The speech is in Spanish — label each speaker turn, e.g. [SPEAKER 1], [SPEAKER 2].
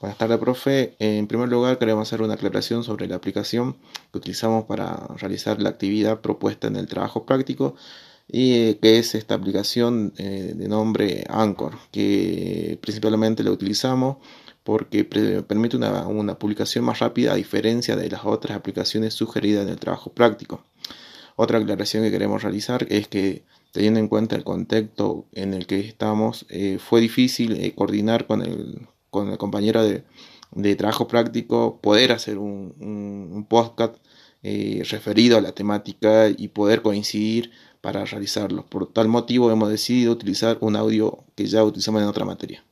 [SPEAKER 1] Buenas tardes, profe. En primer lugar, queremos hacer una aclaración sobre la aplicación que utilizamos para realizar la actividad propuesta en el trabajo práctico y eh, que es esta aplicación eh, de nombre Anchor, que principalmente la utilizamos porque permite una, una publicación más rápida a diferencia de las otras aplicaciones sugeridas en el trabajo práctico. Otra aclaración que queremos realizar es que teniendo en cuenta el contexto en el que estamos, eh, fue difícil coordinar con el con el compañero de, trabajo práctico, poder hacer un, podcast eh, referido a la temática y poder coincidir para realizarlo. Por tal motivo hemos decidido utilizar un audio que ya utilizamos en otra materia.